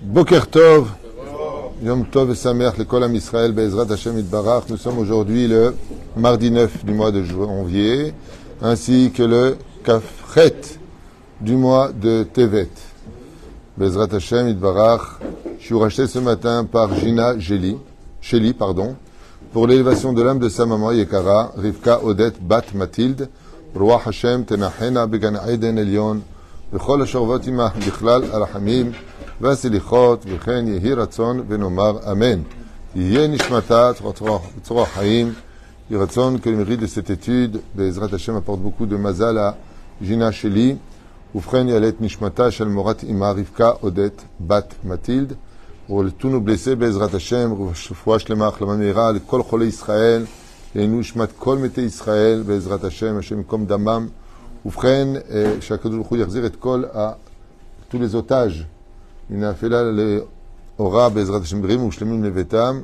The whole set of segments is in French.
Boker Tov, Yom Tov et Samer, l'école à Israël, Bezrat Hashem Barach. Nous sommes aujourd'hui le mardi 9 du mois de janvier, ainsi que le Kafret du mois de Tevet. Bezrat Hashem Barach. Je suis racheté ce matin par Gina Sheli, Sheli pardon, pour l'élévation de l'âme de sa maman Yekara, Rivka Odette Bat Mathilde, Roi Hashem Tenachena Began Eden Elion, Bechol Ashorvotima, Bichlal Arhamim, והסליחות וכן יהי רצון ונאמר אמן. יהיה נשמתה בצורה חיים. יהי רצון que le mérite de cette étude, בעזרת השם apporte beaucoup de mazal à Gina Sheli. ובכן יעלה את נשמתה של מורת אמה רבקה עודד בת מטילד. ולתו nos blessés בעזרת השם, רפואה שלמה, החלמה מהירה לכל חולי ישראל. יהיינו נשמת כל מתי ישראל בעזרת השם, השם ייקום דמם. ובכן, שהקדוש ברוך הוא יחזיר את כל ה... tous les otages. מן האפלה לאורה בעזרת השם בריאים ושלמים לביתם.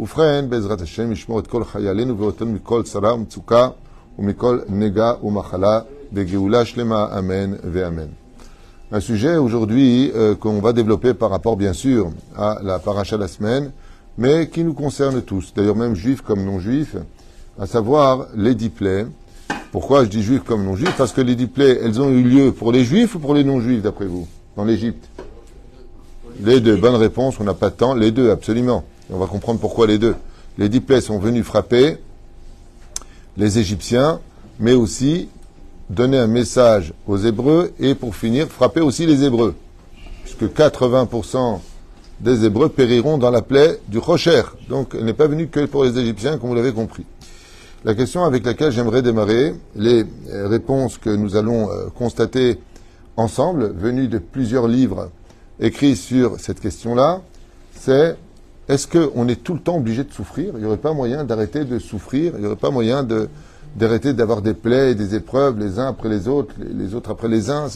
ובכן, בעזרת השם ישמור את כל חיילינו ואותנו מכל צרה ומצוקה ומכל נגע ומחלה בגאולה שלמה, אמן ואמן. Un sujet aujourd'hui euh, qu'on va développer par rapport bien sûr à la paracha de la semaine, mais qui nous concerne tous, d'ailleurs même juifs comme non-juifs, à savoir les dix plaies, pourquoi je dis juifs comme non-juifs Parce que les dix plaies, elles ont eu lieu pour les juifs ou pour les non-juifs, d'après vous, dans l'Égypte Les deux. Bonne réponse, on n'a pas de temps. Les deux, absolument. On va comprendre pourquoi les deux. Les dix plaies sont venus frapper les Égyptiens, mais aussi donner un message aux Hébreux et pour finir, frapper aussi les Hébreux. Puisque 80% des Hébreux périront dans la plaie du Rocher. Donc, elle n'est pas venue que pour les Égyptiens, comme vous l'avez compris. La question avec laquelle j'aimerais démarrer, les réponses que nous allons constater ensemble, venues de plusieurs livres écrits sur cette question-là, c'est est-ce qu'on est tout le temps obligé de souffrir? Il n'y aurait pas moyen d'arrêter de souffrir Il n'y aurait pas moyen d'arrêter d'avoir des plaies et des épreuves les uns après les autres, les, autres après les uns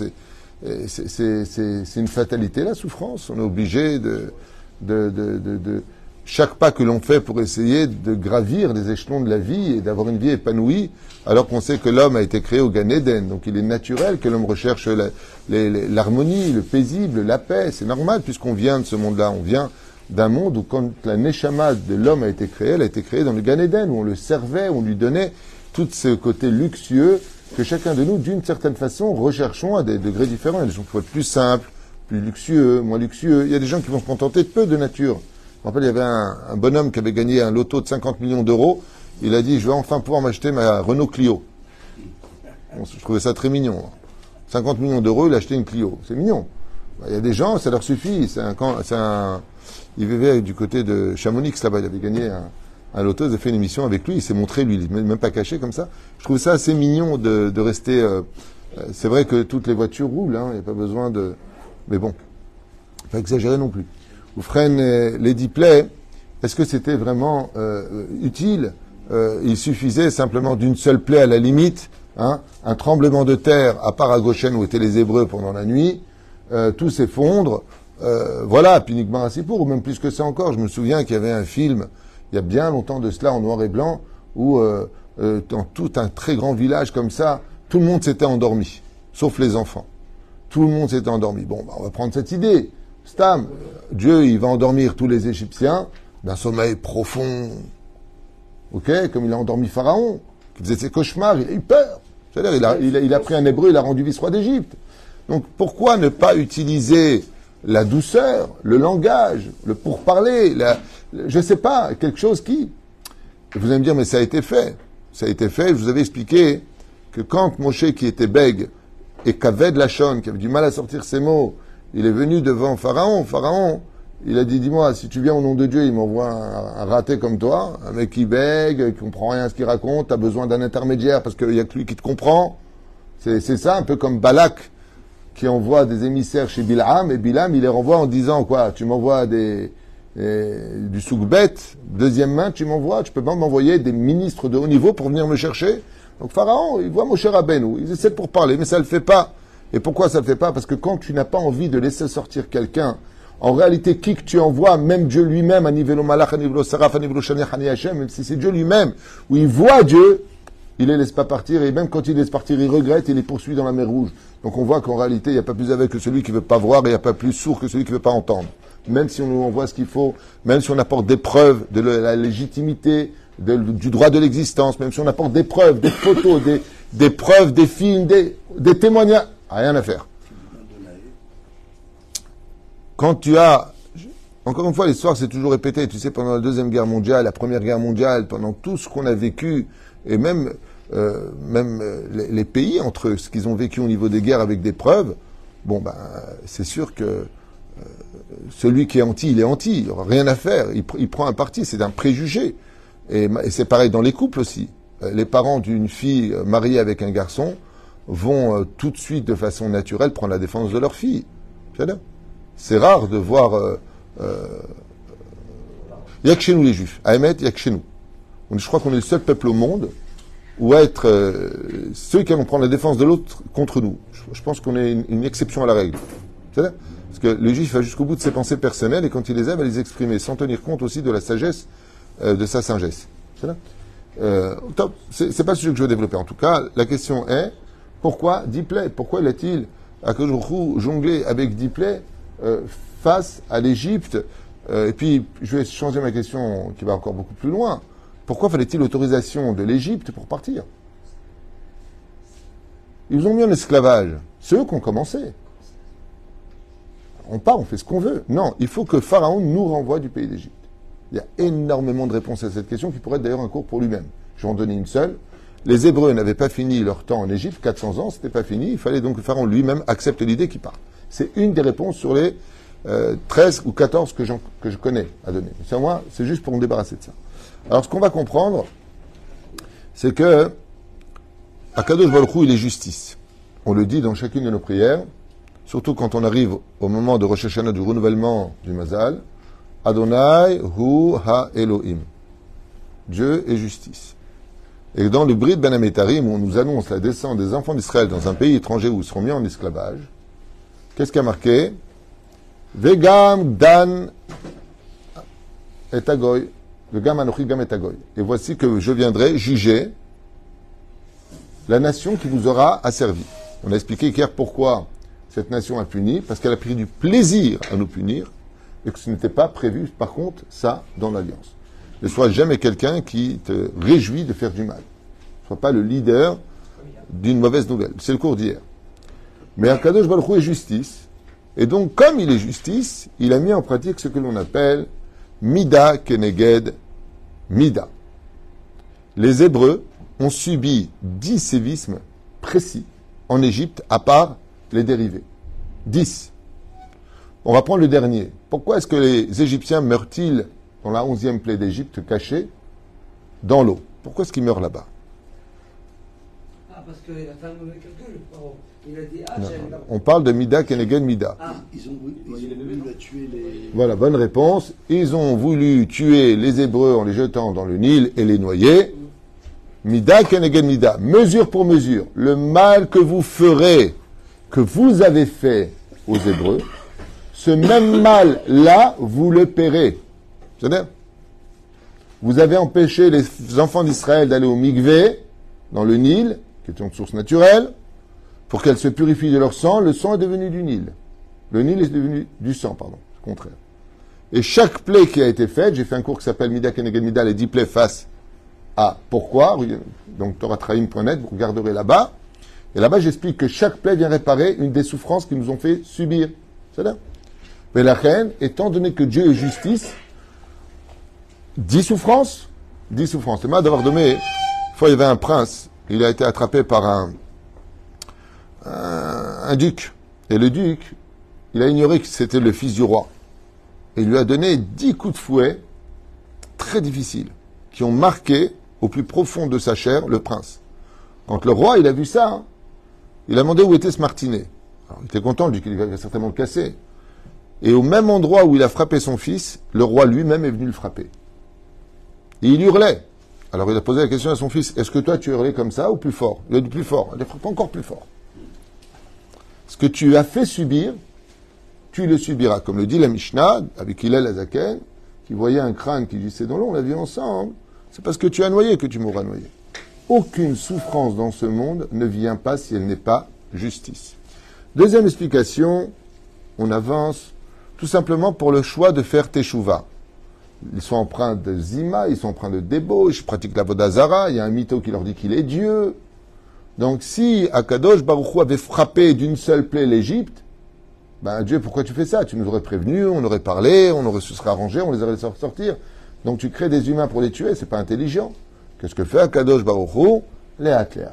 C'est une fatalité la souffrance. On est obligé de, de, de chaque pas que l'on fait pour essayer de gravir les échelons de la vie et d'avoir une vie épanouie, alors qu'on sait que l'homme a été créé au Gan. Donc il est naturel que l'homme recherche l'harmonie, le paisible, la paix. C'est normal puisqu'on vient de ce monde-là. On vient d'un monde où quand la neshama de l'homme a été créée, elle a été créée dans le Gan où on le servait, où on lui donnait tout ce côté luxueux que chacun de nous, d'une certaine façon, recherchons à des degrés différents. Il y a des gens qui vont être plus simples, plus luxueux, moins luxueux. Il y a des gens qui vont se contenter de peu de nature. Je me rappelle, il y avait un, bonhomme qui avait gagné un loto de 50 millions d'euros. Il a dit, je vais enfin pouvoir m'acheter ma Renault Clio. Je trouvais ça très mignon. 50 millions d'euros, il a acheté une Clio. C'est mignon. Il y a des gens, ça leur suffit. Il vivait du côté de Chamonix là-bas. Il avait gagné un, un loto. Ont fait une émission avec lui. Il s'est montré, lui, il même pas caché comme ça. Je trouve ça assez mignon de, rester. Euh, c'est vrai que toutes les voitures roulent. Hein, il n'y a pas besoin de. Mais bon, pas exagérer non plus ou freine les dix plaies, est-ce que c'était vraiment euh, utile? Euh, Il suffisait simplement d'une seule plaie à la limite, hein, un tremblement de terre à part à où étaient les Hébreux pendant la nuit, euh, tout s'effondre, voilà, puis Nigmar pour ou même plus que ça encore. Je me souviens qu'il y avait un film, il y a bien longtemps de cela, en noir et blanc, où dans tout un très grand village comme ça, tout le monde s'était endormi, sauf les enfants. Tout le monde s'était endormi. Bon, bah, on va prendre cette idée. Stam, Dieu, il va endormir tous les Égyptiens d'un sommeil profond. Ok Comme il a endormi Pharaon, qui faisait ses cauchemars, il a eu peur. C'est-à-dire, il a, pris un hébreu, il a rendu vice-roi d'Égypte. Donc, pourquoi ne pas utiliser la douceur, le langage, le pourparler, la, je sais pas, quelque chose qui. Vous allez me dire, mais ça a été fait. Ça a été fait, je vous avais expliqué que quand Moshe, qui était bègue, et qu'avait de la chonne, qui avait du mal à sortir ses mots, il est venu devant Pharaon. Pharaon, il a dit, dis-moi, si tu viens au nom de Dieu, il m'envoie un, raté comme toi, un mec qui bègue, qui comprend rien à ce qu'il raconte, tu as besoin d'un intermédiaire parce qu'il y a que lui qui te comprend. C'est ça, un peu comme Balak, qui envoie des émissaires chez Bilham, et Bilham, il les renvoie en disant, quoi, tu m'envoies des, du soukbet, deuxième main, tu m'envoies, tu peux pas m'envoyer des ministres de haut niveau pour venir me chercher. Donc Pharaon, il voit mon cher Abenou, il essaie pour parler, mais ça le fait pas. Et pourquoi ça ne le fait pas? Parce que quand tu n'as pas envie de laisser sortir quelqu'un, en réalité, qui que tu envoies, même Dieu lui-même, à niveau malach, à niveau saraf, à niveau Hashem, même si c'est Dieu lui-même, où il voit Dieu, il les laisse pas partir, et même quand il laisse partir, il regrette, et les poursuit dans la mer rouge. Donc on voit qu'en réalité, il n'y a pas plus aveugle que celui qui ne veut pas voir, et il n'y a pas plus sourd que celui qui ne veut pas entendre. même si on nous envoie ce qu'il faut, même si on apporte des preuves de la légitimité, du droit de l'existence, même si on apporte des preuves, des photos, des, preuves, des films, des, des témoignages, rien à faire. Quand tu as encore une fois, l'histoire s'est toujours répétée. Tu sais, pendant la Deuxième Guerre mondiale, la Première Guerre mondiale, pendant tout ce qu'on a vécu, et même, euh, même euh, les, pays entre eux, ce qu'ils ont vécu au niveau des guerres avec des preuves, bon, ben, c'est sûr que euh, celui qui est anti, il est anti. Il n'y aura rien à faire. Il, prend un parti. C'est un préjugé. Et, c'est pareil dans les couples aussi. Les parents d'une fille mariée avec un garçon vont tout de suite, de façon naturelle, prendre la défense de leur fille. C'est rare de voir il n'y a que chez nous les juifs. À émettre, il n'y a que chez nous. Je crois qu'on est le seul peuple au monde où être euh, ceux qui vont prendre la défense de l'autre contre nous. Je, pense qu'on est une, exception à la règle. Parce que le juif va jusqu'au bout de ses pensées personnelles et quand il les a, va les exprimer sans tenir compte aussi de la sagesse euh, de sa sagesse. Euh, c'est pas ce que je veux développer. En tout cas, la question est pourquoi Diplay Pourquoi l'a-t-il à jonglé avec Diplay euh, face à l'Égypte? Euh, et puis, je vais changer ma question qui va encore beaucoup plus loin. Pourquoi fallait-il l'autorisation de l'Égypte pour partir? Ils ont mis en esclavage. C'est eux qui ont commencé. On part, on fait ce qu'on veut. Non, il faut que Pharaon nous renvoie du pays d'Égypte. Il y a énormément de réponses à cette question qui pourrait être d'ailleurs un cours pour lui-même. Je vais en donner une seule. Les Hébreux n'avaient pas fini leur temps en Égypte, 400 ans, c'était pas fini. Il fallait donc que Pharaon lui-même accepte l'idée qu'il part. C'est une des réponses sur les 13 euh, ou 14 que, je connais à donner. C'est moi, c'est juste pour me débarrasser de ça. Alors, ce qu'on va comprendre, c'est que Akadosh Baruch il est justice. On le dit dans chacune de nos prières, surtout quand on arrive au moment de Rosh Hashanah, du renouvellement du Mazal. Adonai Hu Ha Elohim. Dieu est justice. Et dans le Brit Ben Ametarim, on nous annonce la descente des enfants d'Israël dans un pays étranger où ils seront mis en esclavage, qu'est-ce qui a marqué? Vegam dan et agoy. Vegam anochi gam et agoy. Et voici que je viendrai juger la nation qui vous aura asservi. On a expliqué hier pourquoi cette nation a puni, parce qu'elle a pris du plaisir à nous punir, et que ce n'était pas prévu, par contre, ça, dans l'alliance. Ne sois jamais quelqu'un qui te réjouit de faire du mal. Ne sois pas le leader d'une mauvaise nouvelle. C'est le cours d'hier. Mais Akadosh Baruch Hu est justice. Et donc, comme il est justice, il a mis en pratique ce que l'on appelle Mida Keneged Mida. Les Hébreux ont subi dix sévismes précis en Égypte, à part les dérivés. Dix. On va prendre le dernier. Pourquoi est-ce que les Égyptiens meurent-ils dans la onzième plaie d'Égypte cachée dans l'eau Pourquoi est-ce qu'ils meurent là-bas? Ah, parce que la femme calcul, ah, On parle de Mida Kenegen Mida. Ah. Ils ont voulu, tuer les. Voilà, bonne réponse. Ils ont voulu tuer les Hébreux en les jetant dans le Nil et les noyer. Mida Kenegen Mida. Mesure pour mesure. Le mal que vous ferez, que vous avez fait aux Hébreux, ce même mal-là, vous le paierez. C'est-à-dire, vous avez empêché les enfants d'Israël d'aller au Migvé, dans le Nil, qui est une source naturelle pour qu'elles se purifient de leur sang, le sang est devenu du Nil. Le Nil est devenu du sang, pardon, au contraire. Et chaque plaie qui a été faite, j'ai fait un cours qui s'appelle Mida Keneged Mida, les dix plaies face à pourquoi, donc toratraim.net, vous regarderez là-bas. Et là-bas, j'explique que chaque plaie vient réparer une des souffrances qui nous ont fait subir. C'est là. Mais la reine, étant donné que Dieu est justice, dix souffrances, dix souffrances. Mal d'avoir donné, une fois il y avait un prince, il a été attrapé par un, un, duc. Et le duc, il a ignoré que c'était le fils du roi. Et il lui a donné dix coups de fouet très difficiles, qui ont marqué au plus profond de sa chair le prince. Quand le roi, il a vu ça, il a demandé où était ce martinet. il était content, il va certainement le casser. Et au même endroit où il a frappé son fils, le roi lui-même est venu le frapper. Et il hurlait. Alors il a posé la question à son fils, est-ce que toi tu hurlais comme ça ou plus fort? Il a dit plus fort, il a frappé encore plus fort. Ce que tu as fait subir, tu le subiras. Comme le dit la Mishnah, avec Hillel Azaken, qui voyait un crâne qui glissait dans l'eau, on l'a vu ensemble. C'est parce que tu as noyé que tu mourras noyé. Aucune souffrance dans ce monde ne vient pas si elle n'est pas justice. Deuxième explication, on avance. Tout simplement pour le choix de faire teshuva. Ils sont empreints de zima, ils sont empreints de débauche, pratiquent la vodazara, il y a un mytho qui leur dit qu'il est Dieu. Donc si Akadosh Baruchou avait frappé d'une seule plaie l'Égypte, ben Dieu, pourquoi tu fais ça? Tu nous aurais prévenu, on aurait parlé, on aurait se serait arrangé, on les aurait laissés sortir. Donc tu crées des humains pour les tuer, c'est pas intelligent. Qu'est-ce que fait Akadosh Baruchou Les athlètes.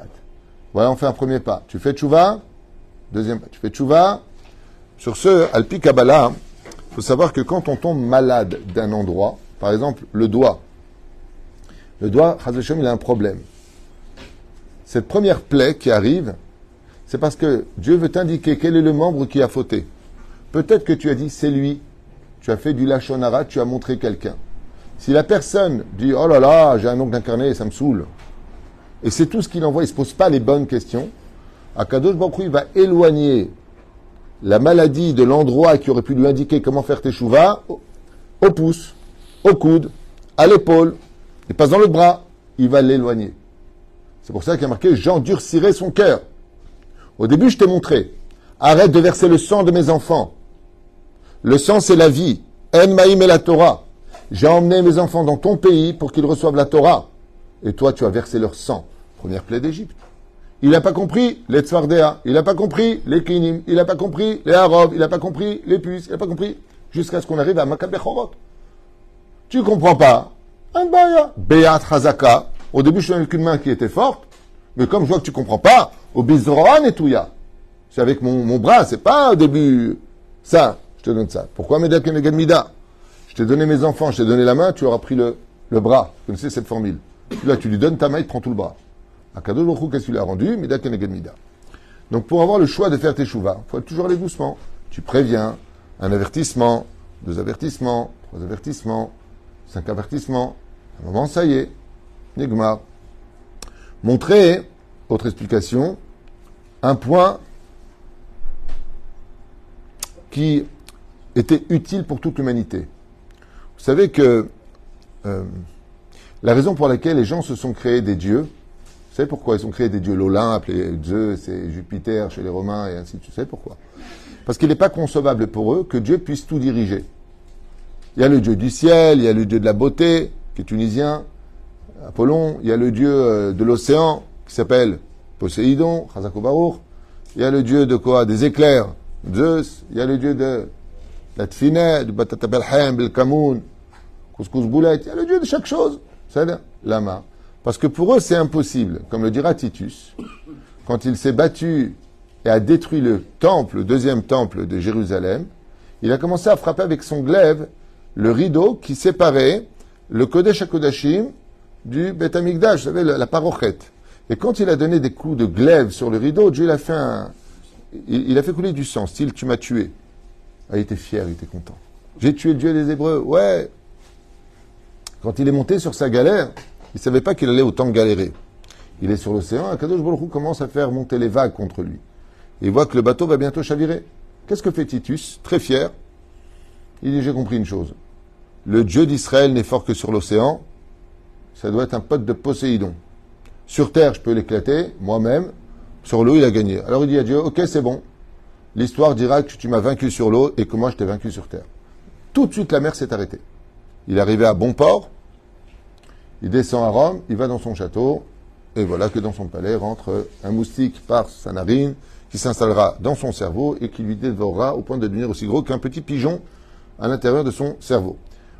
Voilà, on fait un premier pas. Tu fais tchouva, deuxième pas. Tu fais tchouva. Sur ce, Alpi Kabbalah, il faut savoir que quand on tombe malade d'un endroit, par exemple le doigt, le doigt, il a un problème. Cette première plaie qui arrive, c'est parce que Dieu veut t'indiquer quel est le membre qui a fauté. Peut-être que tu as dit c'est lui, tu as fait du lachonara, tu as montré quelqu'un. Si la personne dit oh là là, j'ai un oncle incarné, ça me saoule, et c'est tout ce qu'il envoie, il ne se pose pas les bonnes questions, Akadosh Baruch il va éloigner la maladie de l'endroit qui aurait pu lui indiquer comment faire tes chouvas au, pouce, au coude, à l'épaule, et passe dans le bras, il va l'éloigner. C'est pour ça qu'il a marqué j'endurcirai son cœur. Au début, je t'ai montré. Arrête de verser le sang de mes enfants. Le sang, c'est la vie. En maïm et la Torah. J'ai emmené mes enfants dans ton pays pour qu'ils reçoivent la Torah. Et toi, tu as versé leur sang. Première plaie d'Égypte. Il n'a pas compris les Tzfardéa. Il n'a pas compris les Kinim. Il n'a pas compris les Arabes. Il n'a pas compris les puces. Il n'a pas compris jusqu'à ce qu'on arrive à Makkah Tu comprends pas. Un baya. Beat Hazaka. Au début, je suis avec une main qui était forte. Mais comme je vois que tu comprends pas, au et Touya. C'est avec mon, mon bras, c'est pas au début. Ça, je te donne ça. Pourquoi Medak Mida? Je t'ai donné mes enfants, je t'ai donné la main, tu auras pris le, le bras. Vous connaissez cette formule. Là, tu lui donnes ta main, il prend tout le bras. Donc, pour avoir le choix de faire tes chouvas, il faut toujours aller doucement. Tu préviens, un avertissement, deux avertissements, trois avertissements, cinq avertissements. Un moment, ça y est. Nigma. Montrer, autre explication, un point qui était utile pour toute l'humanité. Vous savez que euh, la raison pour laquelle les gens se sont créés des dieux, vous savez pourquoi ils ont créé des dieux L'Olympe, les Zeus et Jupiter chez les Romains et ainsi de suite. Vous savez pourquoi? Parce qu'il n'est pas concevable pour eux que Dieu puisse tout diriger. Il y a le Dieu du ciel, il y a le Dieu de la beauté, qui est tunisien, Apollon, il y a le Dieu euh, de l'océan, qui s'appelle Poséidon, Baruch. il y a le Dieu de quoi Des éclairs, Zeus, il y a le Dieu de la Tfinet, du Batatabelhem, Belkamoun, Couscous il y a le Dieu de chaque chose, c'est Lama. Parce que pour eux, c'est impossible. Comme le dira Titus, quand il s'est battu et a détruit le temple, le deuxième temple de Jérusalem, il a commencé à frapper avec son glaive le rideau qui séparait le Kodesh HaKodashim du Beth Amikdash, vous savez, la, parochette. Et quand il a donné des coups de glaive sur le rideau, Dieu il a fait il, a fait couler du sang, style tu m'as tué. Ah, il était fier, il était content. J'ai tué le Dieu des Hébreux, ouais. Quand il est monté sur sa galère, il ne savait pas qu'il allait autant galérer. Il est sur l'océan, Akadosh Baruch commence à faire monter les vagues contre lui. il voit que le bateau va bientôt chavirer. Qu'est-ce que fait Titus? Très fier. Il dit, j'ai compris une chose. Le Dieu d'Israël n'est fort que sur l'océan. Ça doit être un pote de Poséidon. Sur terre, je peux l'éclater, moi-même. Sur l'eau, il a gagné. Alors il dit à Dieu, ok, c'est bon. L'histoire dira que tu m'as vaincu sur l'eau et que moi je t'ai vaincu sur terre. Tout de suite, la mer s'est arrêtée. Il est à bon port. Il descend à Rome, il va dans son château, et voilà que dans son palais rentre un moustique par sa narine, qui s'installera dans son cerveau et qui lui dévorera au point de devenir aussi gros qu'un petit pigeon à l'intérieur de son cerveau.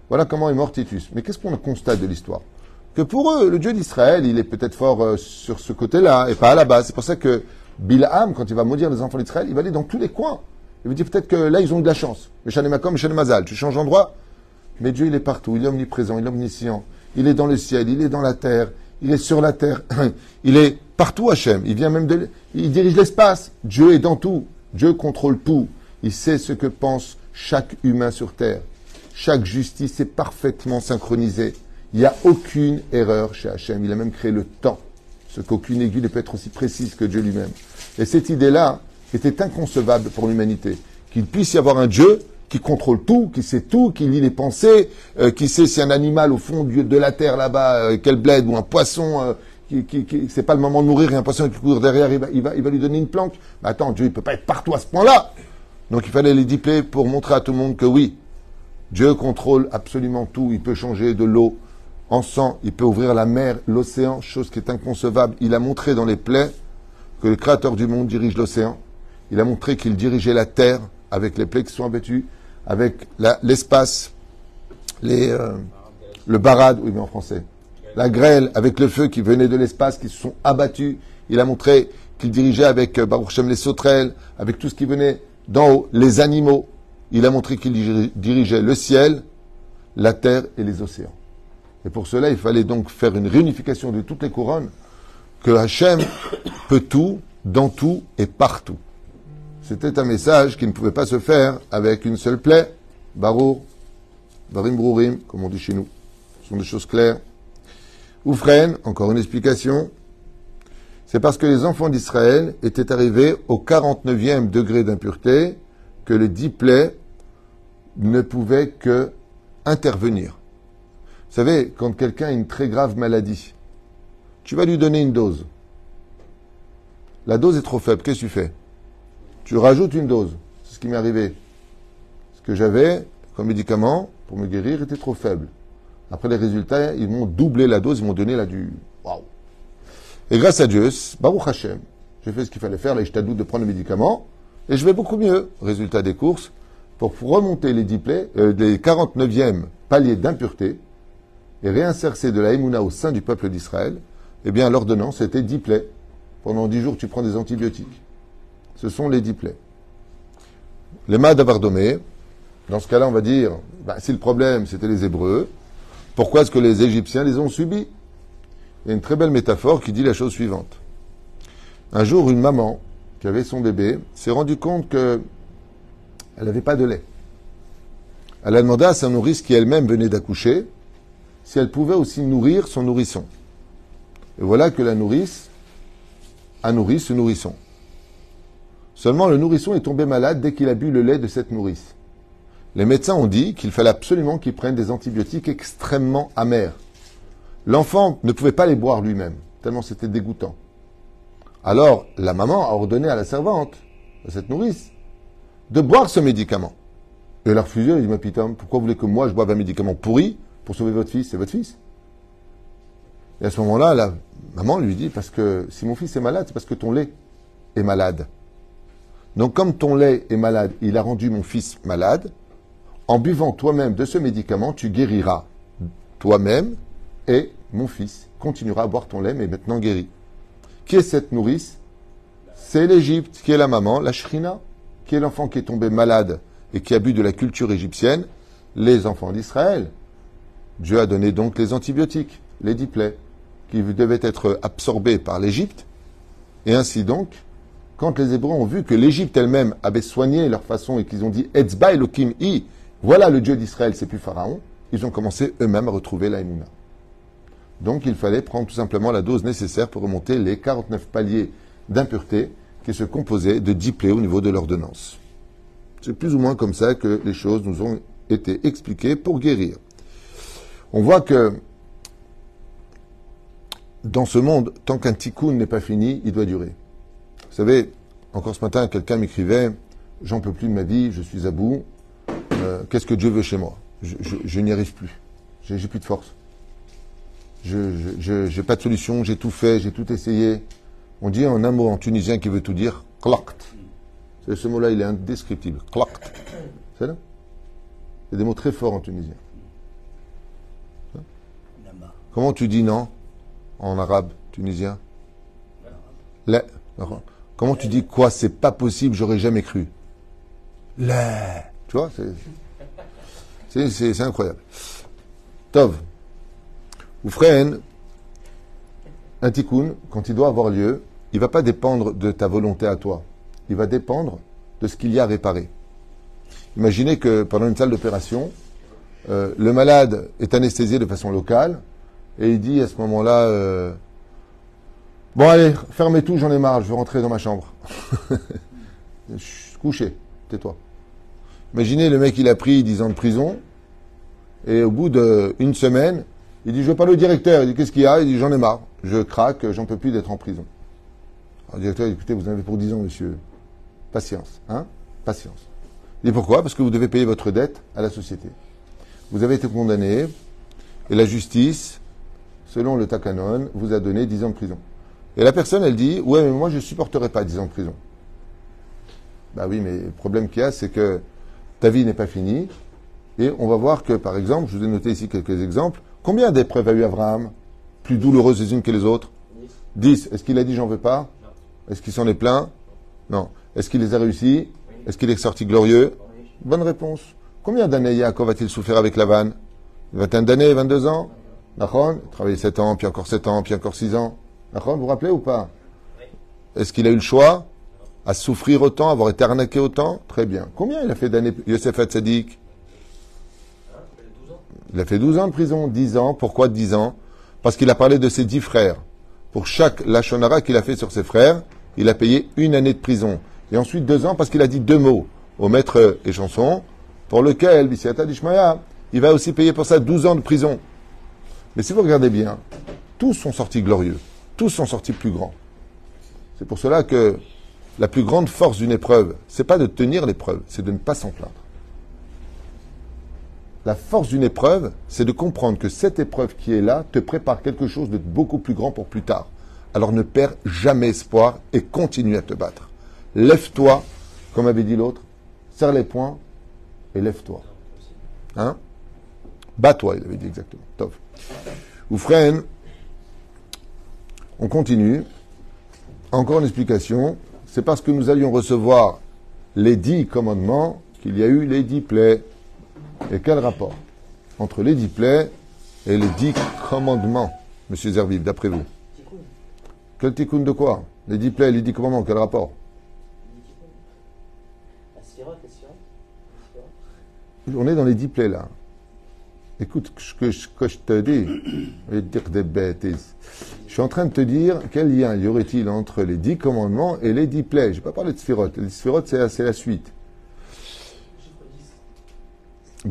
Voilà comment est mort Titus. Mais qu'est-ce qu'on constate de l'histoire? Que pour eux, le Dieu d'Israël, il est peut-être fort euh, sur ce côté-là et pas à la base. C'est pour ça que Bilham, quand il va maudire les enfants d'Israël, il va aller dans tous les coins. Il va dire peut-être que là, ils ont de la chance. Makom, Mazal, tu changes d'endroit? Mais Dieu, il est partout. Il est omniprésent, il est omniscient. Il est dans le ciel, il est dans la terre, il est sur la terre. il est partout, Hachem. Il vient même de, il dirige l'espace. Dieu est dans tout. Dieu contrôle tout. Il sait ce que pense chaque humain sur terre. Chaque justice est parfaitement synchronisée. Il n'y a aucune erreur chez Hachem. Il a même créé le temps. Ce qu'aucune aiguille ne peut être aussi précise que Dieu lui-même. Et cette idée-là était inconcevable pour l'humanité. Qu'il puisse y avoir un Dieu qui contrôle tout, qui sait tout, qui lit les pensées, euh, qui sait si un animal au fond de la terre là-bas, euh, quel bled, ou un poisson, euh, qui, qui, qui c'est pas le moment de mourir, et un poisson qui court derrière, il va, il va, il va lui donner une planque. Mais attends, Dieu, il peut pas être partout à ce point-là. Donc il fallait les dipler pour montrer à tout le monde que oui, Dieu contrôle absolument tout. Il peut changer de l'eau en sang, il peut ouvrir la mer, l'océan, chose qui est inconcevable. Il a montré dans les plaies que le Créateur du monde dirige l'océan. Il a montré qu'il dirigeait la terre avec les plaies qui sont abattues, avec l'espace, les, euh, le barad, oui mais en français, la grêle avec le feu qui venait de l'espace, qui se sont abattus. Il a montré qu'il dirigeait avec euh, Baruch les sauterelles, avec tout ce qui venait d'en haut, les animaux. Il a montré qu'il dirigeait le ciel, la terre et les océans. Et pour cela, il fallait donc faire une réunification de toutes les couronnes, que Hachem peut tout, dans tout et partout. C'était un message qui ne pouvait pas se faire avec une seule plaie, Barour, Barim Brourim, comme on dit chez nous. Ce sont des choses claires. Oufren, encore une explication. C'est parce que les enfants d'Israël étaient arrivés au 49e degré d'impureté que les dix plaies ne pouvaient que intervenir. Vous savez, quand quelqu'un a une très grave maladie, tu vas lui donner une dose. La dose est trop faible, qu'est-ce que tu fais? Tu rajoutes une dose. C'est ce qui m'est arrivé. Ce que j'avais comme médicament pour me guérir était trop faible. Après les résultats, ils m'ont doublé la dose, ils m'ont donné là du waouh. Et grâce à Dieu, Baruch Hashem, j'ai fait ce qu'il fallait faire, là, j'étais à doute de prendre le médicament, et je vais beaucoup mieux. Résultat des courses, pour remonter les, diplés, euh, les 49e paliers d'impureté, et réinsercer de la Emouna au sein du peuple d'Israël, eh bien, l'ordonnance était 10 plaies. Pendant 10 jours, tu prends des antibiotiques. Ce sont les 10 plaies. Les mâts d'Avardomé, dans ce cas-là, on va dire, bah, si le problème, c'était les Hébreux, pourquoi est-ce que les Égyptiens les ont subis? Il y a une très belle métaphore qui dit la chose suivante. Un jour, une maman qui avait son bébé s'est rendue compte qu'elle n'avait pas de lait. Elle a demandé à sa nourrice qui elle-même venait d'accoucher si elle pouvait aussi nourrir son nourrisson. Et voilà que la nourrice a nourri ce nourrisson. Seulement le nourrisson est tombé malade dès qu'il a bu le lait de cette nourrice. Les médecins ont dit qu'il fallait absolument qu'il prenne des antibiotiques extrêmement amers. L'enfant ne pouvait pas les boire lui-même, tellement c'était dégoûtant. Alors la maman a ordonné à la servante, à cette nourrice, de boire ce médicament. Et elle a refusé, elle dit, ma pourquoi vous voulez que moi je boive un médicament pourri pour sauver votre fils, c'est votre fils? Et à ce moment-là, la maman lui dit, parce que si mon fils est malade, c'est parce que ton lait est malade. Donc comme ton lait est malade, il a rendu mon fils malade, en buvant toi-même de ce médicament, tu guériras toi-même et mon fils continuera à boire ton lait, mais maintenant guéri. Qui est cette nourrice? C'est l'Égypte, qui est la maman, la Shrina, qui est l'enfant qui est tombé malade et qui a bu de la culture égyptienne, les enfants d'Israël. Dieu a donné donc les antibiotiques, les diplets, qui devaient être absorbés par l'Égypte. Et ainsi donc, quand les Hébreux ont vu que l'Égypte elle-même avait soigné leur façon et qu'ils ont dit Etzba Elohim I, voilà le Dieu d'Israël, c'est plus Pharaon, ils ont commencé eux-mêmes à retrouver la Donc il fallait prendre tout simplement la dose nécessaire pour remonter les 49 paliers d'impureté qui se composaient de 10 plaies au niveau de l'ordonnance. C'est plus ou moins comme ça que les choses nous ont été expliquées pour guérir on voit que dans ce monde, tant qu'un tikkun n'est pas fini, il doit durer. Vous savez, encore ce matin, quelqu'un m'écrivait J'en peux plus de ma vie, je suis à bout, euh, qu'est-ce que Dieu veut chez moi? Je, n'y arrive plus, j'ai plus de force. Je n'ai pas de solution, j'ai tout fait, j'ai tout essayé. On dit en un mot en tunisien qui veut tout dire klakt. Ce mot-là, il est indescriptible. Klakt. C'est là? Il y a des mots très forts en tunisien. Comment tu dis non en arabe tunisien? Comment tu dis quoi C'est pas possible, j'aurais jamais cru? La. Tu vois, c'est incroyable. Tov. Oufren, un tikkun, quand il doit avoir lieu, il va pas dépendre de ta volonté à toi. Il va dépendre de ce qu'il y a à réparer. Imaginez que pendant une salle d'opération, euh, le malade est anesthésié de façon locale, et il dit à ce moment-là, euh, bon allez, fermez tout, j'en ai marre, je veux rentrer dans ma chambre. couché, tais-toi. Imaginez le mec, il a pris 10 ans de prison, et au bout d'une semaine, il dit, je veux pas le directeur. Il dit, qu'est-ce qu'il y a? Il dit, j'en ai marre, je craque, j'en peux plus d'être en prison. Le directeur dit, écoutez, vous en avez pour 10 ans, monsieur. Patience, hein? Patience. Et pourquoi? Parce que vous devez payer votre dette à la société. Vous avez été condamné et la justice, selon le Takanon, vous a donné 10 ans de prison. Et la personne, elle dit Ouais, mais moi, je ne supporterai pas 10 ans de prison. Bah oui, mais le problème qu'il y a, c'est que ta vie n'est pas finie. Et on va voir que, par exemple, je vous ai noté ici quelques exemples. Combien d'épreuves a eu Abraham Plus douloureuses les unes que les autres? 10. Est-ce qu'il a dit j'en veux pas? Est-ce qu'il s'en est plaint? Non. Est-ce qu'il les a réussis? Est-ce qu'il est sorti glorieux? Bonne réponse. Combien d'années Yaakov a-t-il souffert avec Lavan 21 d'années, 22 ans? Nachon Travaillé 7 ans, puis encore 7 ans, puis encore 6 ans. Vous vous rappelez ou pas Est-ce qu'il a eu le choix à souffrir autant, avoir été arnaqué autant Très bien. Combien il a fait d'années Yosef Hatzadik Il a fait 12 ans de prison, 10 ans. Pourquoi 10 ans Parce qu'il a parlé de ses 10 frères. Pour chaque lachonara qu'il a fait sur ses frères, il a payé une année de prison. Et ensuite deux ans parce qu'il a dit deux mots au maître et chanson, pour lequel, il va aussi payer pour ça 12 ans de prison. Mais si vous regardez bien, tous sont sortis glorieux, tous sont sortis plus grands. C'est pour cela que la plus grande force d'une épreuve, c'est pas de tenir l'épreuve, c'est de ne pas s'en plaindre. La force d'une épreuve, c'est de comprendre que cette épreuve qui est là te prépare quelque chose de beaucoup plus grand pour plus tard. Alors ne perds jamais espoir et continue à te battre. Lève-toi, comme avait dit l'autre, serre les poings et lève-toi. Hein? Bats-toi, il avait dit exactement. Top. Oufren, on continue. Encore une explication. C'est parce que nous allions recevoir les dix commandements qu'il y a eu les dix plaies. Et quel rapport entre les dix plaies et les dix commandements, Monsieur Zerviv, d'après vous Quel tikkun de quoi Les dix plaies et les dix commandements, quel rapport On est dans les dix plaies là. Écoute ce que, je te dis. Je te dire des bêtises. Je suis en train de te dire quel lien y aurait-il entre les dix commandements et les dix plaies. Je n'ai pas parlé de sphirotes. Les sphirotes, c'est la, c'est la suite.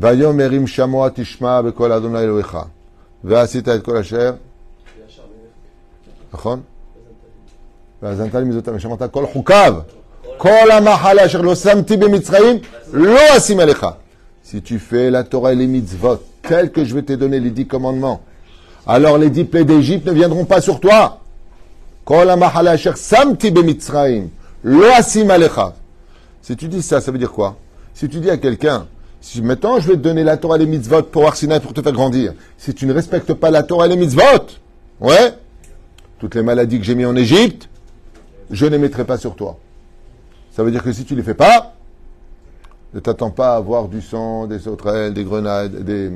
ויאמר אם שמוע תשמע בקול אדוני אלוהיך, ועשית את כל אשר, נכון? והאזנת לי מזאתם ושמרת כל חוקיו, כל המחלה אשר לא שמתי במצרים, לא אשים עליך. Si tu fais la Torah et les mitzvot, tels que je vais te donner les dix commandements, alors les dix plaies d'Égypte ne viendront pas sur toi. Si tu dis ça, ça veut dire quoi? Si tu dis à quelqu'un, si maintenant je vais te donner la Torah et les mitzvot pour Arsinaï pour te faire grandir, si tu ne respectes pas la Torah et les mitzvot, ouais, toutes les maladies que j'ai mis en Égypte, je ne les mettrai pas sur toi. Ça veut dire que si tu ne les fais pas, ne t'attends pas à avoir du sang, des sauterelles, des grenades, des,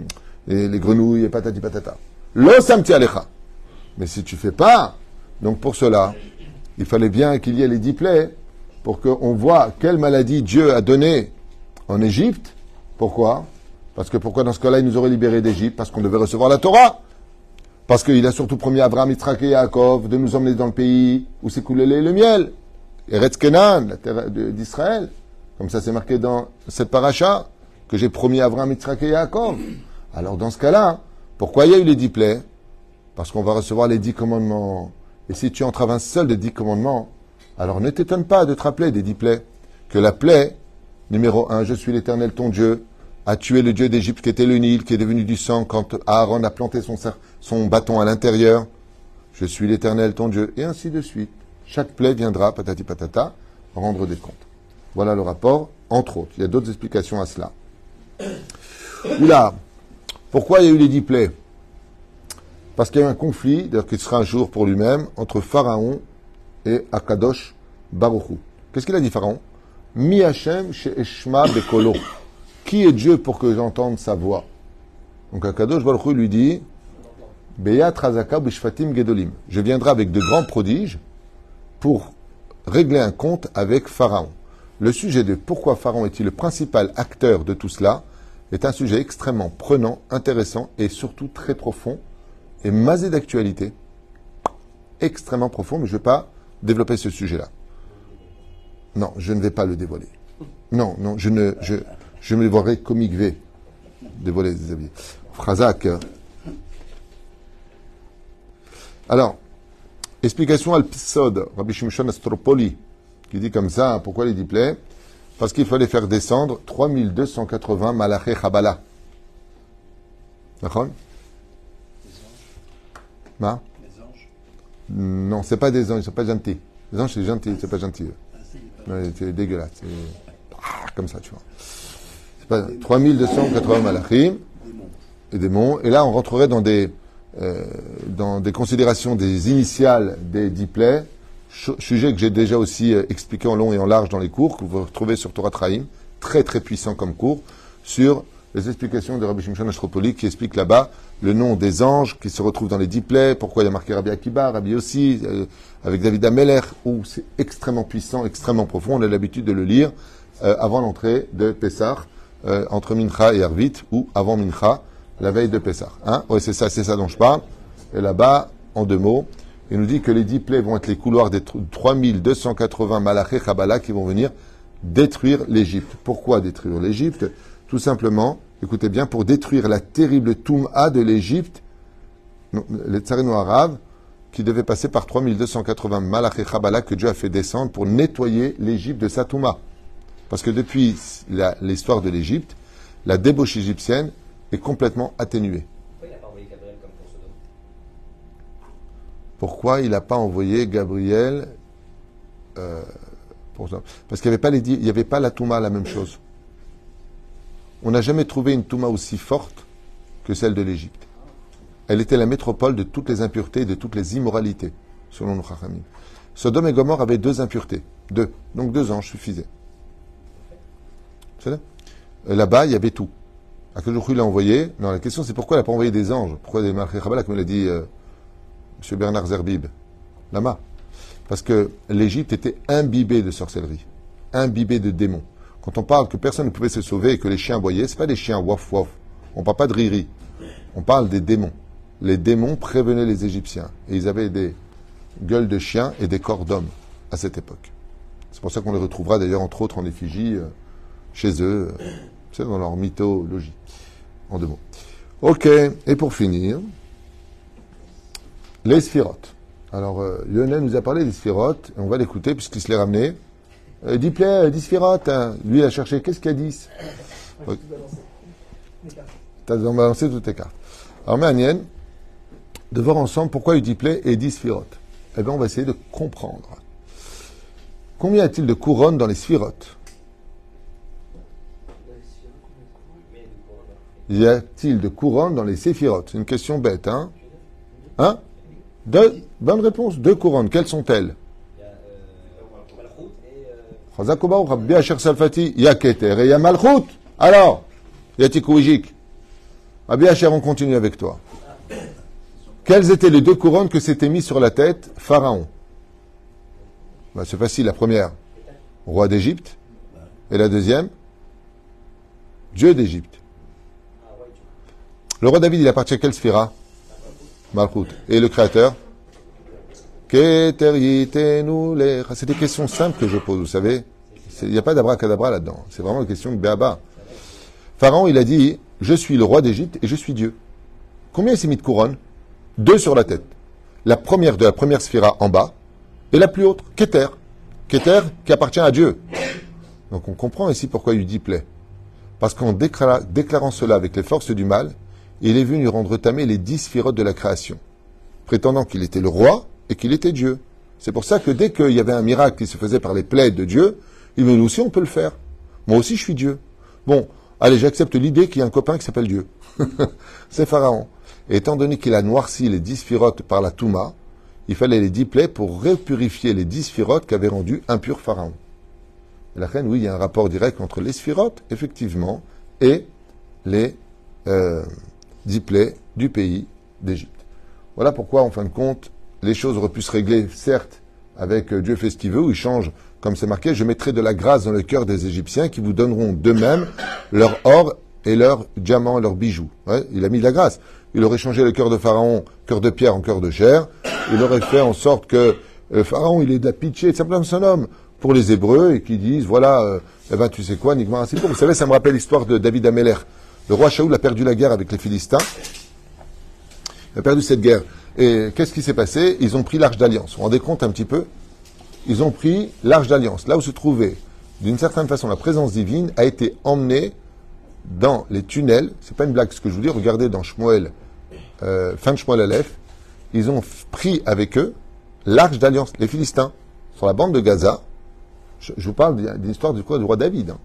des- les grenouilles et patati patata. Lo samti alecha. Mais si tu fais pas, donc pour cela, il fallait bien qu'il y ait les dix plaies pour qu'on voit quelle maladie Dieu a donnée en Égypte. Pourquoi? Parce que pourquoi dans ce cas-là il nous aurait libérés d'Égypte? Parce qu'on devait recevoir la Torah. Parce qu'il a surtout promis à Abraham, Yitzhak et Yaakov de nous emmener dans le pays où s'écoulait le miel. Eretz Kenan, la terre d'Israël. Comme ça c'est marqué dans cette paracha, que j'ai promis à Abraham, Yitzhak et Yaakov. Alors dans ce cas-là, pourquoi il y a eu les dix plaies? Parce qu'on va recevoir les dix commandements. Et si tu entraves un seul des dix commandements, alors ne t'étonne pas de te rappeler des dix plaies. Que la plaie, numéro un, je suis l'éternel ton Dieu, a tué le Dieu d'Égypte qui était le Nil, qui est devenu du sang quand Aaron a planté son, son bâton à l'intérieur. Je suis l'éternel ton Dieu. Et ainsi de suite. Chaque plaie viendra, patati patata, rendre des comptes. Voilà le rapport, entre autres. Il y a d'autres explications à cela. Oula, pourquoi il y a eu les dix plaies Parce qu'il y a eu un conflit, d'ailleurs qui sera un jour pour lui-même, entre Pharaon et Akadosh Baruchou. Qu'est-ce qu'il a dit Pharaon? Mi Hashem she'eshma bekolo. Qui est Dieu pour que j'entende sa voix? Donc Akadosh Baruchou lui dit Beyat Razaka bishfatim gedolim. Je viendrai avec de grands prodiges pour régler un compte avec Pharaon. Le sujet de pourquoi Pharaon est-il le principal acteur de tout cela est un sujet extrêmement prenant, intéressant et surtout très profond et masé d'actualité. Extrêmement profond, mais je ne vais pas développer ce sujet-là. Non, je ne vais pas le dévoiler. Non, non, je ne, je, je me dévoilerai comique V. Dévoiler des avis. Phrasak. Alors, explication al Psod, Rabbi Shimshon Astropoli, qui dit comme ça, pourquoi les dix plaies? Parce qu'il fallait faire descendre 3280 Malaché Chabala. D'accord Les anges. Non, c'est pas des anges, ils sont pas gentils. Les anges, c'est gentil, c'est pas gentil. Ah, c'est dégueulasse. c'est- Comme ça, tu vois. C'est pas 3280 malachim et démons. Et là, on rentrerait dans des, euh, dans des considérations des initiales des dix plaies, sujet que j'ai déjà aussi euh, expliqué en long et en large dans les cours, que vous retrouvez sur Torah Traim, très très puissant comme cours, sur les explications de Rabbi Shimshon Ashropoli qui explique là-bas le nom des anges qui se retrouvent dans les dix plaies, pourquoi il y a marqué Rabbi Akiba, Rabbi aussi, euh, avec David Ameller, où c'est extrêmement puissant, extrêmement profond. On a l'habitude de le lire euh, avant l'entrée de Pessah, entre Mincha et Arvit, ou avant Mincha, la veille de Pessah. Hein c'est ça, c'est ça dont je parle. Et là-bas, en deux mots, il nous dit que les dix plaies vont être les couloirs des tr- 3280 Malaché Chabala qui vont venir détruire l'Égypte. Pourquoi détruire l'Égypte? Tout simplement, écoutez bien, pour détruire la terrible Toum'a de l'Égypte, les tsarino arabes, qui devait passer par 3280 Malaché Chabala que Dieu a fait descendre pour nettoyer l'Égypte de sa Toum'a. Parce que depuis l'histoire de l'Égypte, la débauche égyptienne est complètement atténuée. Pourquoi il n'a pas envoyé Gabriel comme pour Sodome Pourquoi il n'a pas envoyé Gabriel euh, Parce qu'il n'y avait, pas il la Touma, la même chose. On n'a jamais trouvé une Touma aussi forte que celle de l'Égypte. Elle était la métropole de toutes les impuretés et de toutes les immoralités, selon nos Chachamim. Sodome et Gomorre avaient deux impuretés. Deux. Donc deux anges suffisaient. Euh, Là-bas, il y avait tout. À quel jour il a envoyé Non, la question c'est pourquoi il n'a pas envoyé des anges? Pourquoi des Chabala, comme l'a dit euh, M. Bernard Zerbib Lama. Parce que l'Égypte était imbibée de sorcellerie, imbibée de démons. Quand on parle que personne ne pouvait se sauver et que les chiens aboyaient, c'est pas des chiens waf waf. On parle pas de riri. On parle des démons. Les démons prévenaient les Égyptiens. Et ils avaient des gueules de chiens et des corps d'hommes à cette époque. C'est pour ça qu'on les retrouvera d'ailleurs entre autres en effigie euh, chez eux, euh, dans leur mythologie. En deux mots. Ok, et pour finir, les sphirotes. Alors, euh, Lionel nous a parlé des sphirotes, et on va l'écouter puisqu'il se les ramené. Euh, dis plaît, dis sphirotes. hein. Lui, il a cherché, qu'est-ce qu'il y a 10 Moi, j'ai tout balancé. Les cartes. T'as balancé toutes tes cartes. Alors, Méanienne, de voir ensemble pourquoi il dit plaît et dit sphirotes. Eh bien, on va essayer de comprendre. Combien y a-t-il de couronnes dans les sphirotes? Y a-t-il de couronnes dans les séphirotes? C'est une question bête, hein? Hein? Deux Bonne réponse. Deux couronnes. Quelles sont-elles? Alors, il y a Tikouijik. Rabbi Asher, on continue avec toi. Quelles étaient les deux couronnes que s'était mis sur la tête Pharaon? Bah, C'est facile, la première, roi d'Égypte. Et la deuxième, Dieu d'Égypte. Le roi David, il appartient à quelle sphira? Malchut. Et le créateur. C'est des questions simples que je pose, vous savez. Il n'y a pas d'abracadabra là-dedans. C'est vraiment une question de béaba. Pharaon, il a dit Je suis le roi d'Égypte et je suis Dieu. Combien il s'est mis de couronnes Deux sur la tête. La première de la première sphira en bas et la plus haute, Keter. Keter qui appartient à Dieu. Donc on comprend ici pourquoi il dit plaît. Parce qu'en déclara- déclarant cela avec les forces du mal, il est venu rendre tamer les dix sphirotes de la création, prétendant qu'il était le roi et qu'il était Dieu. C'est pour ça que dès qu'il y avait un miracle qui se faisait par les plaies de Dieu, il nous aussi on peut le faire. Moi aussi je suis Dieu. Bon, allez, j'accepte l'idée qu'il y a un copain qui s'appelle Dieu. C'est Pharaon. Et étant donné qu'il a noirci les dix sphirotes par la Touma, il fallait les dix plaies pour repurifier les dix sphirotes qu'avait rendu impur Pharaon. La reine, oui, il y a un rapport direct entre les sphirotes, effectivement, et les euh, plaies du pays d'Égypte. Voilà pourquoi, en fin de compte, les choses auraient pu se régler, certes, avec euh, Dieu fait ce qu'il veut, où il change, comme c'est marqué, je mettrai de la grâce dans le cœur des Égyptiens qui vous donneront d'eux-mêmes leur or et leurs diamants leurs bijoux. Il a mis de la grâce. Il aurait changé le cœur de Pharaon, cœur de pierre en cœur de chair. Il aurait fait en sorte que euh, Pharaon, il est de la pitié, c'est simplement son homme pour les Hébreux et qui disent, voilà, euh, eh ben, tu sais quoi, Nigmar. Vous savez, ça me rappelle l'histoire de David Ameller. Le roi Shaoul a perdu la guerre avec les Philistins. Il a perdu cette guerre. Et qu'est-ce qui s'est passé? Ils ont pris l'arche d'alliance. Vous vous rendez compte un petit peu? Ils ont pris l'arche d'alliance, là où se trouvait d'une certaine façon, la présence divine a été emmenée dans les tunnels. C'est pas une blague ce que je vous dis. Regardez dans Shmuel, euh, fin de Shmuel Aleph, ils ont pris avec eux l'arche d'alliance, les Philistins, sur la bande de Gaza. Je, vous parle d'une histoire du roi David. hein.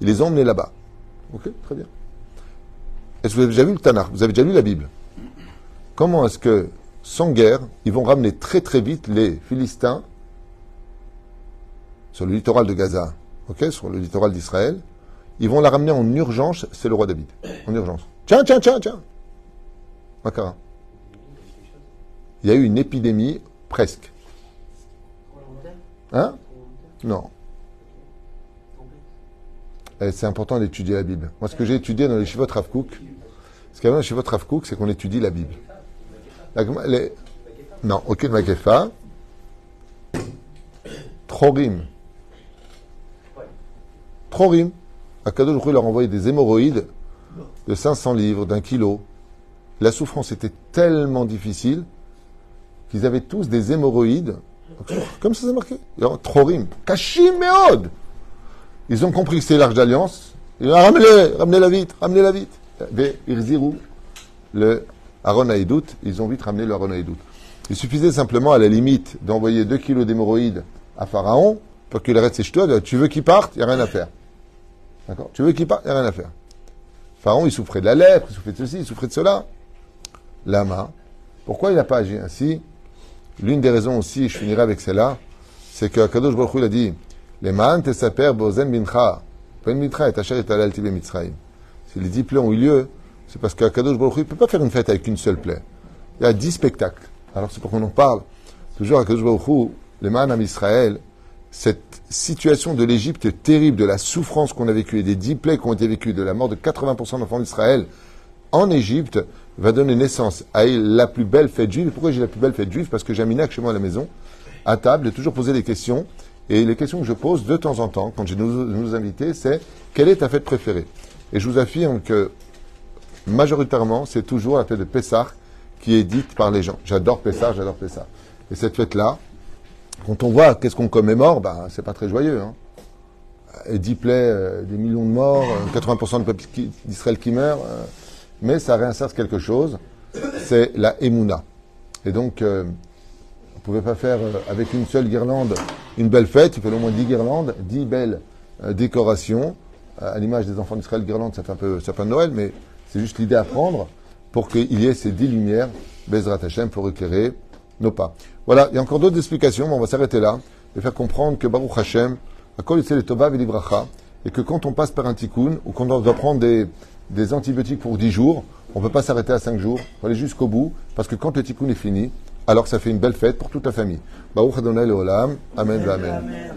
Ils les ont emmenés là-bas. Ok, très bien. Est-ce que vous avez déjà vu le Tanakh? Vous avez déjà lu la Bible? Comment est-ce que, sans guerre, ils vont ramener très très vite les Philistins sur le littoral de Gaza, sur le littoral d'Israël Ils vont la ramener en urgence, c'est le roi David, en urgence. Tiens, tiens, tiens, tiens Makara. Il y a eu une épidémie, presque. Hein? Non. Et c'est important d'étudier la Bible. Moi, ce que j'ai étudié dans les Shivot Rav Kook, ce qu'il y a dans les Shivot Rav Kook, c'est qu'on étudie la Bible. Non, aucune Makefa. Trorim. Trorim. Akadosh Hu leur a envoyé des hémorroïdes de 500 livres, d'un kilo. La souffrance était tellement difficile qu'ils avaient tous des hémorroïdes. Comme ça, c'est marqué. Trorim. Kashim. Ils ont compris que c'était l'arche d'alliance. Ils ont ramenez-la, ramenez-la vite, ramenez-la vite. Le Aaron Haïdout, ils ont vite ramené le Aaron Haïdout. Il suffisait simplement, à la limite, d'envoyer 2 kilos d'hémorroïdes à Pharaon pour qu'il arrête ses ch'touilles. Tu veux qu'il parte, il n'y a rien à faire. D'accord? Tu veux qu'il parte, il n'y a rien à faire. Pharaon, il souffrait de la lèpre, il souffrait de ceci, il souffrait de cela. Lama. Pourquoi il n'a pas agi ainsi? L'une des raisons aussi, je finirai avec celle-là, c'est que Kadosh Baruch a dit Les ma'an tesaper bozen bincha, ben mitra et asher et alal tibe mitzrayim. Si les dix plaies ont eu lieu, c'est parce qu'Akadosh Baruch Hu ne peut pas faire une fête avec une seule plaie. Il y a dix spectacles. Alors c'est pour qu'on en parle. Toujours Akadosh Baruch Hu, les ma'an am Israël, cette situation de l'Égypte terrible, de la souffrance qu'on a vécue et des dix plaies qui ont été vécues, de la mort de 80% d'enfants d'Israël en Égypte, va donner naissance à la plus belle fête juive. Pourquoi j'ai la plus belle fête juive? Parce que j'ai un minac chez moi à la maison, à table, j'ai toujours posé des questions. Et les questions que je pose de temps en temps, quand j'ai nos invités, c'est quelle est ta fête préférée? Et je vous affirme que majoritairement, c'est toujours la fête de Pessah qui est dite par les gens. J'adore Pessah, j'adore Pessah. Et cette fête-là, quand on voit qu'est-ce qu'on commémore, bah, c'est pas très joyeux. Hein. Et 10 plaies, euh, des millions de morts, euh, 80% de peuple d'Israël qui meurt, euh, mais ça réinsère quelque chose, c'est la Emouna. Et donc, euh, on ne pouvait pas faire avec une seule guirlande une belle fête, il fallait au moins 10 guirlandes, 10 belles décorations. À l'image des enfants d'Israël, guirlande, ça fait un peu sapin de Noël, mais c'est juste l'idée à prendre pour qu'il y ait ces 10 lumières, Bezrat Hashem, pour éclairer nos pas. Voilà, il y a encore d'autres explications, mais on va s'arrêter là et faire comprendre que Baruch Hashem, à Kol Yitzel et Tobav et Libracha, et que quand on passe par un tikkun, ou qu'on doit prendre des, antibiotiques pour 10 jours, on ne peut pas s'arrêter à 5 jours, il faut aller jusqu'au bout, parce que quand le tikkun est fini, alors ça fait une belle fête pour toute la famille. Baruch Adonai Amen, Amen. Amen.